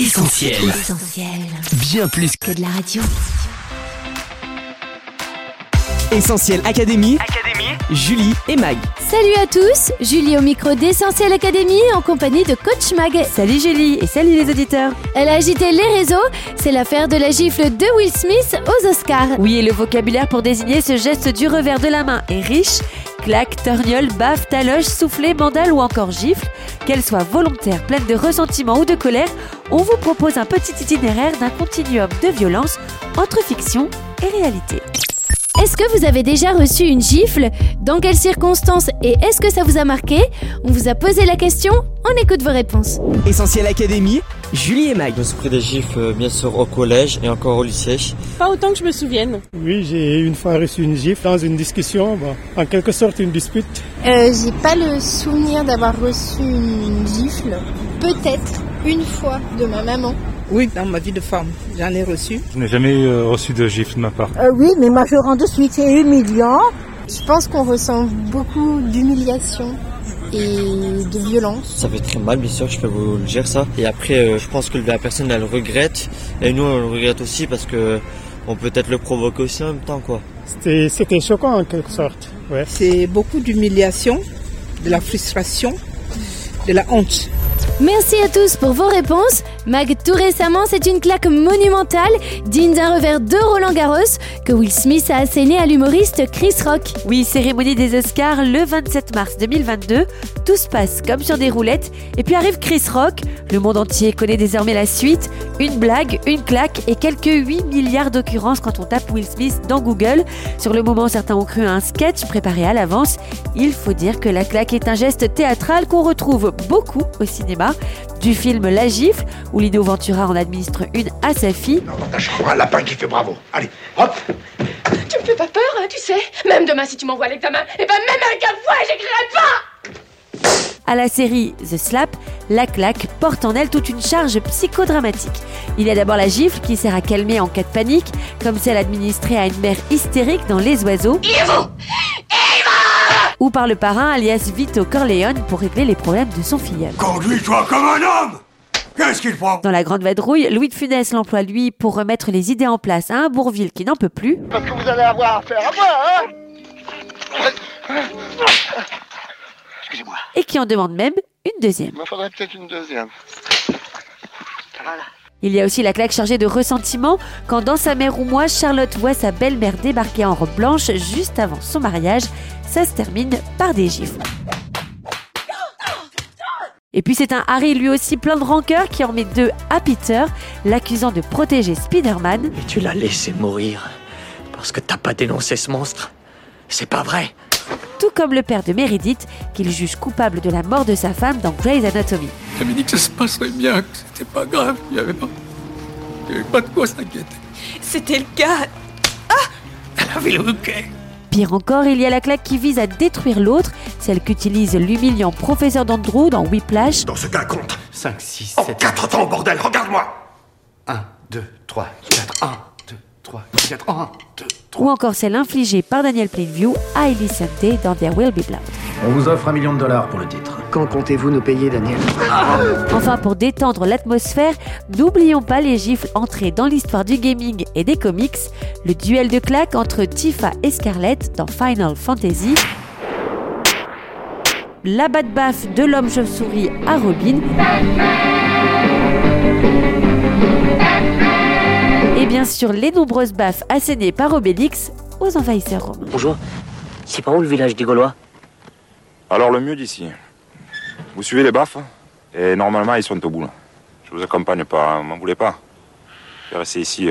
Essentiel. Essentiel. Bien plus que Que de la radio. Essentiel Académie. Julie et Mag. Salut à tous, Julie au micro d'Essentiel Academy en compagnie de Coach Mag. Salut Julie et salut les auditeurs. Elle a agité les réseaux, c'est l'affaire de la gifle de Will Smith aux Oscars. Oui, et le vocabulaire pour désigner ce geste du revers de la main est riche. Claque, torgnole, baffe, taloche, soufflet, mandale ou encore gifle. Qu'elle soit volontaire, pleine de ressentiment ou de colère, on vous propose un petit itinéraire d'un continuum de violence entre fiction et réalité. Est-ce que vous avez déjà reçu une gifle? Dans quelles circonstances? Et est-ce que ça vous a marqué? On vous a posé la question, on écoute vos réponses. Essentiel Académie. Julie et Mag. Je me suis pris des gifles euh, bien sûr au collège et encore au lycée. Pas autant que je me souvienne. Oui, j'ai une fois reçu une gifle dans une discussion, bon, en quelque sorte une dispute. Euh, j'ai pas le souvenir d'avoir reçu une gifle. Peut-être une fois de ma maman. Oui, dans ma vie de femme, j'en ai reçu. Je n'ai jamais euh, reçu de gifle de ma part? Euh, oui, mais moi je rends de suite, c'est humiliant. Je pense qu'on ressent beaucoup d'humiliation et de violence. Ça fait très mal bien sûr, je peux vous le dire ça. Et après euh, je pense que la personne elle regrette et nous on le regrette aussi parce que on peut peut-être le provoquer aussi en même temps quoi. C'était, c'était choquant en quelque sorte. Ouais. C'est beaucoup d'humiliation, de la frustration, de la honte. Merci à tous pour vos réponses. Mag, tout récemment, c'est une claque monumentale, digne d'un revers de Roland Garros, que Will Smith a asséné à l'humoriste Chris Rock. Oui, cérémonie des Oscars le 27 mars 2022. Tout se passe comme sur des roulettes. Et puis arrive Chris Rock. Le monde entier connaît désormais la suite. Une blague, une claque et quelques 8 milliards d'occurrences quand on tape Will Smith dans Google. Sur le moment, certains ont cru à un sketch préparé à l'avance. Il faut dire que la claque est un geste théâtral qu'on retrouve beaucoup au cinéma. Du film La Gifle, où Lino Ventura en administre une à sa fille, ta chambre, un lapin qui fait bravo. Allez, hop. Tu me fais pas peur, hein, tu sais. Même demain, si tu m'envoies l'examen, et ben même avec un fouet, j'écrirai pas. À la série The Slap, la claque porte en elle toute une charge psychodramatique. Il y a d'abord la gifle qui sert à calmer en cas de panique, comme celle administrée à une mère hystérique dans Les Oiseaux, ou par le parrain alias Vito Corleone pour régler les problèmes de son filleul. Conduis-toi comme un homme Qu'est-ce qu'il prend? Dans La Grande Vadrouille, Louis de Funès l'emploie lui pour remettre les idées en place à un Bourville qui n'en peut plus, Parce que vous allez avoir affaire à moi, hein? Excusez-moi, et qui en demande même une deuxième. il me faudrait peut-être une deuxième. Il y a aussi la claque chargée de ressentiment quand dans sa mère ou moi, Charlotte voit sa belle-mère débarquer en robe blanche juste avant son mariage. Ça se termine par des gifles. Et puis c'est un Harry lui aussi plein de rancœur qui en met deux à Peter, l'accusant de protéger Spider-Man. Et tu l'as laissé mourir parce que t'as pas dénoncé ce monstre. C'est pas vrai. Tout comme le père de Meredith, qu'il juge coupable de la mort de sa femme dans Grey's Anatomy. J'avais dit que ça se passerait bien, que c'était pas grave, il n'y avait pas, il avait pas de quoi s'inquiéter. C'était le cas. Elle avait le bouquet. Pire encore, il y a la claque qui vise à détruire l'autre, celle qu'utilise l'humiliant professeur d'Andrew dans Whiplash, Dans ce cas, compte 5, 6, En 7, quatre temps, bordel, regarde-moi 1, 2, 3, 4, 1, 2, 3, 4, 1, 2, 3. ou encore celle infligée par Daniel Plainview à Ellie Sunday dans There Will Be Blood. On vous offre un million de dollars pour le titre. Quand comptez-vous nous payer, Daniel? Enfin, pour détendre l'atmosphère, n'oublions pas les gifles entrés dans l'histoire du gaming et des comics, le duel de claques entre Tifa et Scarlett dans Final Fantasy, la batte baffe de l'homme chauve-souris à Robin, et bien sûr les nombreuses baffes assénées par Obélix aux envahisseurs romains. Bonjour. C'est par où le village des Gaulois? Alors le mieux d'ici. Vous suivez les baffes et normalement ils sont au bout. Je vous accompagne pas, hein, m'en voulez pas? Je vais rester ici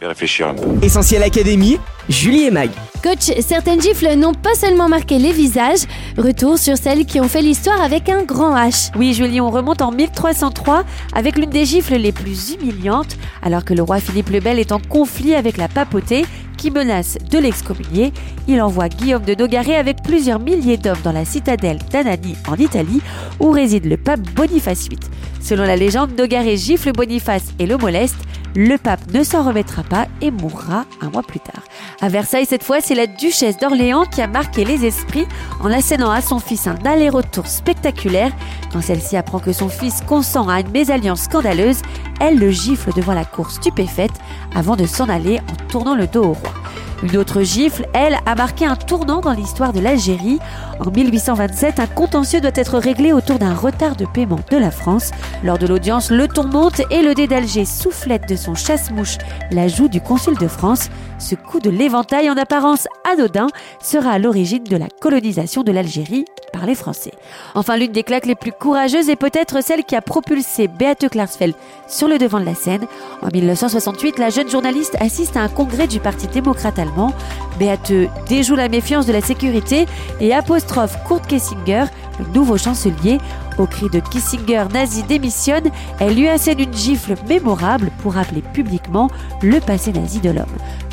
et réfléchir un peu. Essentiel Académie. Julie et Mag. Coach, certaines gifles n'ont pas seulement marqué les visages, retour sur celles qui ont fait l'histoire avec un grand H. Oui, Julie, on remonte en 1303 avec l'une des gifles les plus humiliantes, alors que le roi Philippe le Bel est en conflit avec la papauté qui menace de l'excommunier. Il envoie Guillaume de Nogaret avec plusieurs milliers d'hommes dans la citadelle d'Anani en Italie, où réside le pape Boniface VIII. Selon la légende, Nogaret gifle Boniface et le moleste. Le pape ne s'en remettra pas et mourra un mois plus tard. À Versailles, cette fois, c'est la duchesse d'Orléans qui a marqué les esprits en assénant à son fils un aller-retour spectaculaire. Quand celle-ci apprend que son fils consent à une mésalliance scandaleuse, elle le gifle devant la cour stupéfaite avant de s'en aller en tournant le dos au roi. Une autre gifle, elle, a marqué un tournant dans l'histoire de l'Algérie. En 1827, un contentieux doit être réglé autour d'un retard de paiement de la France. Lors de l'audience, le ton monte et le dé d'Alger soufflette de son chasse-mouche la joue du consul de France. Ce coup de l'éventail en apparence anodin sera à l'origine de la colonisation de l'Algérie par les Français. Enfin, l'une des claques les plus courageuses est peut-être celle qui a propulsé Beate Klarsfeld sur le devant de la scène. En 1968, la jeune journaliste assiste à un congrès du Parti démocrate allemand. Beate déjoue la méfiance de la sécurité et apostrophe Kurt Kissinger, le nouveau chancelier. Au cri de Kissinger nazi démissionne, elle lui assène une gifle mémorable pour rappeler publiquement le passé nazi de l'homme.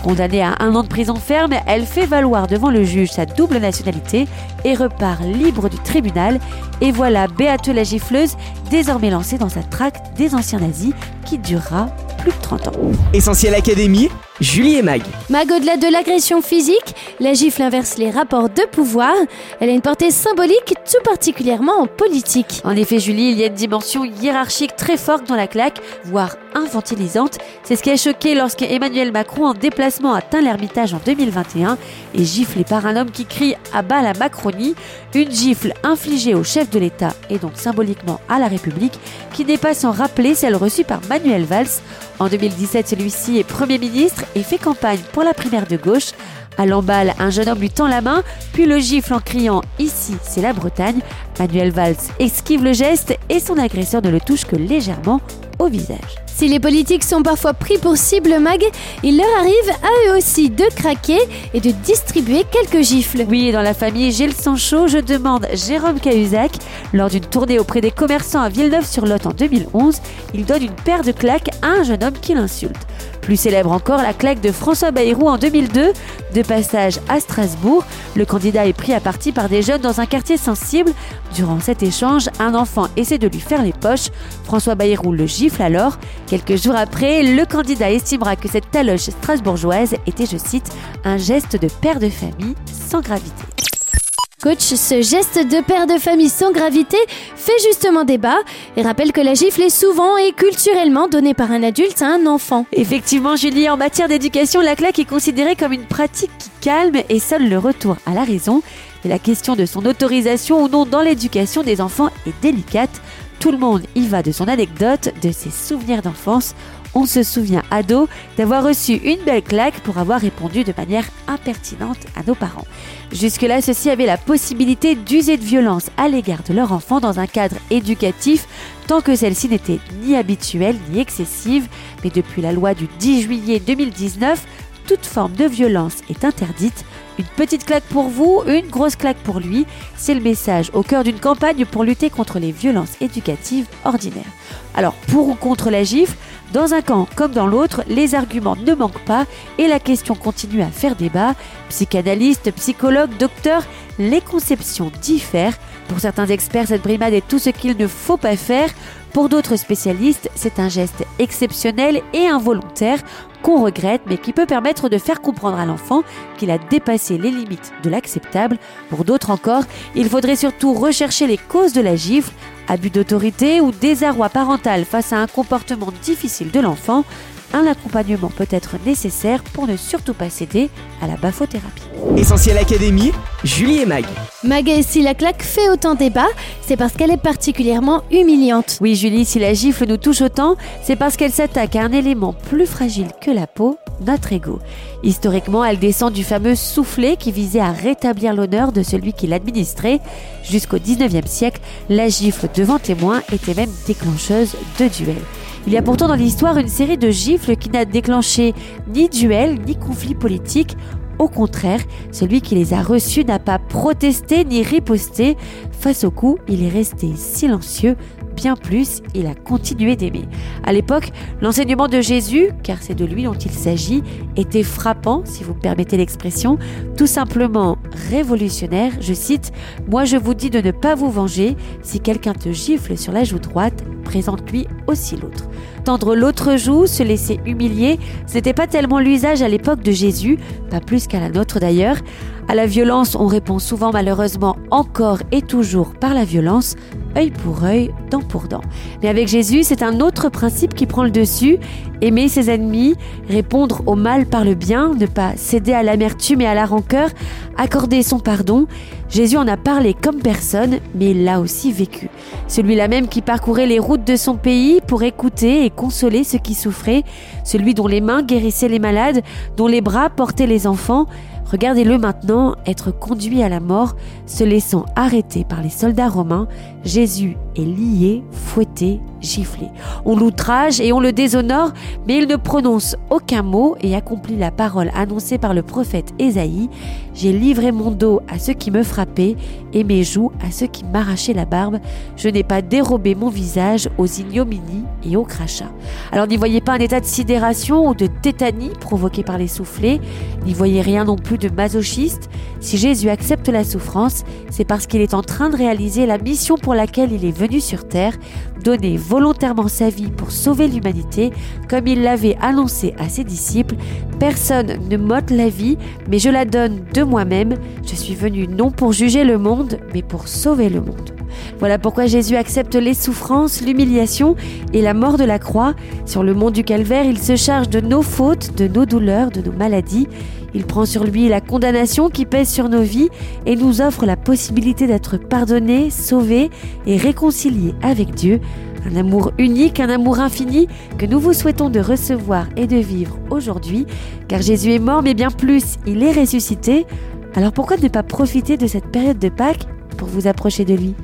Condamnée à un an de prison ferme, elle fait valoir devant le juge sa double nationalité et repart libre du tribunal. Et voilà Beate la gifleuse désormais lancée dans sa traque des anciens nazis qui durera plus de 30 ans. Essentiel Académie, Julie et Mag. Mag, au-delà de l'agression physique, la gifle inverse les rapports de pouvoir. Elle a une portée symbolique, tout particulièrement en politique. En effet, Julie, il y a une dimension hiérarchique très forte dans la claque, voire infantilisante. C'est ce qui a choqué lorsque Emmanuel Macron, en déplacement, atteint l'Ermitage en 2021, est giflé par un homme qui crie à bas la Macronie. Une gifle infligée au chef de l'État et donc symboliquement à la République, qui n'est pas sans rappeler celle reçue par Manuel Valls. En 2017, celui-ci est Premier ministre et fait campagne pour la primaire de gauche. À l'emballe, un jeune homme lui tend la main, puis le gifle en criant Ici, c'est la Bretagne. Manuel Valls esquive le geste et son agresseur ne le touche que légèrement au visage. Si les politiques sont parfois pris pour cible mag, il leur arrive à eux aussi de craquer et de distribuer quelques gifles. Oui, dans la famille Gilles Sancho, je demande Jérôme Cahuzac. Lors d'une tournée auprès des commerçants à Villeneuve-sur-Lot en 2011, il donne une paire de claques à un jeune homme qui l'insulte. Plus célèbre encore, la claque de François Bayrou en 2002. De passage à Strasbourg, le candidat est pris à partie par des jeunes dans un quartier sensible. Durant cet échange, un enfant essaie de lui faire les poches. François Bayrou le gifle alors. Quelques jours après, le candidat estimera que cette taloche strasbourgeoise était, je cite, un geste de père de famille sans gravité. Coach, ce geste de père de famille sans gravité fait justement débat et rappelle que la gifle est souvent et culturellement donnée par un adulte à un enfant. Effectivement, Julie, en matière d'éducation, la claque est considérée comme une pratique qui calme et seul le retour à la raison. Et la question de son autorisation ou non dans l'éducation des enfants est délicate. Tout le monde y va de son anecdote, de ses souvenirs d'enfance. On se souvient, ado, d'avoir reçu une belle claque pour avoir répondu de manière impertinente à nos parents. Jusque-là, ceux-ci avaient la possibilité d'user de violence à l'égard de leur enfant dans un cadre éducatif, tant que celle-ci n'était ni habituelle ni excessive. Mais depuis la loi du 10 juillet 2019, toute forme de violence est interdite. Une petite claque pour vous, une grosse claque pour lui, c'est le message au cœur d'une campagne pour lutter contre les violences éducatives ordinaires. Alors, pour ou contre la gifle, dans un camp comme dans l'autre, les arguments ne manquent pas et la question continue à faire débat. Psychanalystes, psychologues, docteurs, les conceptions diffèrent. Pour certains experts, cette brimade est tout ce qu'il ne faut pas faire. Pour d'autres spécialistes, c'est un geste exceptionnel et involontaire qu'on regrette mais qui peut permettre de faire comprendre à l'enfant qu'il a dépassé les limites de l'acceptable. Pour d'autres encore, il faudrait surtout rechercher les causes de la gifle, abus d'autorité ou désarroi parental face à un comportement difficile de l'enfant. Un accompagnement peut être nécessaire pour ne surtout pas céder à la baphothérapie. Essentiel Académie, Julie et Mag. Mag, si la claque fait autant débat, c'est parce qu'elle est particulièrement humiliante. Oui, Julie, si la gifle nous touche autant, c'est parce qu'elle s'attaque à un élément plus fragile que la peau, notre ego. Historiquement, elle descend du fameux soufflet qui visait à rétablir l'honneur de celui qui l'administrait. Jusqu'au 19e siècle, la gifle devant témoin était même déclencheuse de duels. Il y a pourtant dans l'histoire une série de gifles qui n'a déclenché ni duel ni conflit politique. Au contraire, celui qui les a reçus n'a pas protesté ni riposté. Face au coup, il est resté silencieux. Bien plus, il a continué d'aimer. À l'époque, l'enseignement de Jésus, car c'est de lui dont il s'agit, était frappant, si vous me permettez l'expression, tout simplement révolutionnaire. Je cite Moi je vous dis de ne pas vous venger. Si quelqu'un te gifle sur la joue droite, représente lui aussi l'autre. Tendre l'autre joue, se laisser humilier, ce n'était pas tellement l'usage à l'époque de Jésus, pas plus qu'à la nôtre d'ailleurs. À la violence, on répond souvent malheureusement encore et toujours par la violence, œil pour œil, dent pour dent. Mais avec Jésus, c'est un autre principe qui prend le dessus, aimer ses ennemis, répondre au mal par le bien, ne pas céder à l'amertume et à la rancœur, accorder son pardon. Jésus en a parlé comme personne, mais il l'a aussi vécu. Celui-là même qui parcourait les routes de son pays pour écouter et consoler ceux qui souffraient, celui dont les mains guérissaient les malades, dont les bras portaient les enfants, Regardez-le maintenant être conduit à la mort, se laissant arrêter par les soldats romains. Jésus est lié, fouetté, giflé. On l'outrage et on le déshonore, mais il ne prononce aucun mot et accomplit la parole annoncée par le prophète Ésaïe. J'ai livré mon dos à ceux qui me frappaient et mes joues à ceux qui m'arrachaient la barbe. Je n'ai pas dérobé mon visage aux ignominies et aux crachats. Alors n'y voyez pas un état de sidération ou de tétanie provoqué par les soufflets, n'y voyez rien non plus de masochiste. Si Jésus accepte la souffrance, c'est parce qu'il est en train de réaliser la mission pour laquelle il est venu sur terre, donner volontairement sa vie pour sauver l'humanité, comme il l'avait annoncé à ses disciples. Personne ne m'ôte la vie, mais je la donne de moi-même. Je suis venu non pour juger le monde, mais pour sauver le monde. Voilà pourquoi Jésus accepte les souffrances, l'humiliation et la mort de la croix. Sur le mont du calvaire, il se charge de nos fautes, de nos douleurs, de nos maladies. Il prend sur lui la condamnation qui pèse sur nos vies et nous offre la possibilité d'être pardonné, sauvé et réconcilié avec Dieu. Un amour unique, un amour infini que nous vous souhaitons de recevoir et de vivre aujourd'hui, car Jésus est mort, mais bien plus, il est ressuscité. Alors pourquoi ne pas profiter de cette période de Pâques pour vous approcher de lui?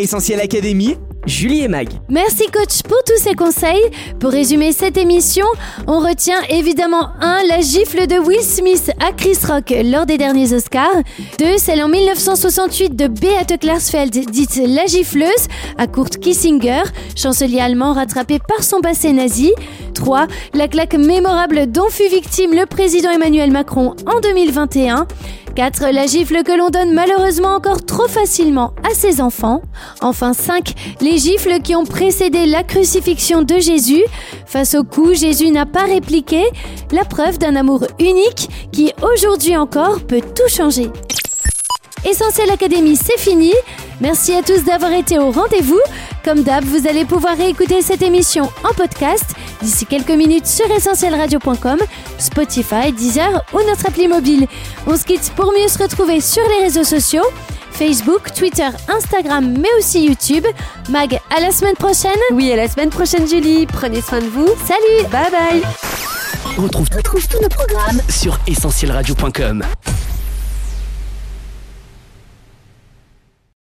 Essentiel Académie, Julie et Mag. Merci coach pour tous ces conseils. Pour résumer cette émission, on retient évidemment 1. La gifle de Will Smith à Chris Rock lors des derniers Oscars. 2. Celle en 1968 de Beate Klarsfeld, dite la gifleuse, à Kurt Kissinger, chancelier allemand rattrapé par son passé nazi. 3. La claque mémorable dont fut victime le président Emmanuel Macron en 2021. 4. La gifle que l'on donne malheureusement encore trop facilement à ses enfants. Enfin 5. Les gifles qui ont précédé la crucifixion de Jésus. Face au coup, Jésus n'a pas répliqué. La preuve d'un amour unique qui aujourd'hui encore peut tout changer. Essentiel Académie, c'est fini. Merci à tous d'avoir été au rendez-vous. Comme d'hab, vous allez pouvoir réécouter cette émission en podcast d'ici quelques minutes sur essentielradio.com, Spotify, Deezer ou notre appli mobile. On se quitte pour mieux se retrouver sur les réseaux sociaux. Facebook, Twitter, Instagram, mais aussi YouTube. Mag, à la semaine prochaine. Oui, à la semaine prochaine, Julie. Prenez soin de vous. Salut. Bye bye. On retrouve, tous nos programmes sur essentielradio.com.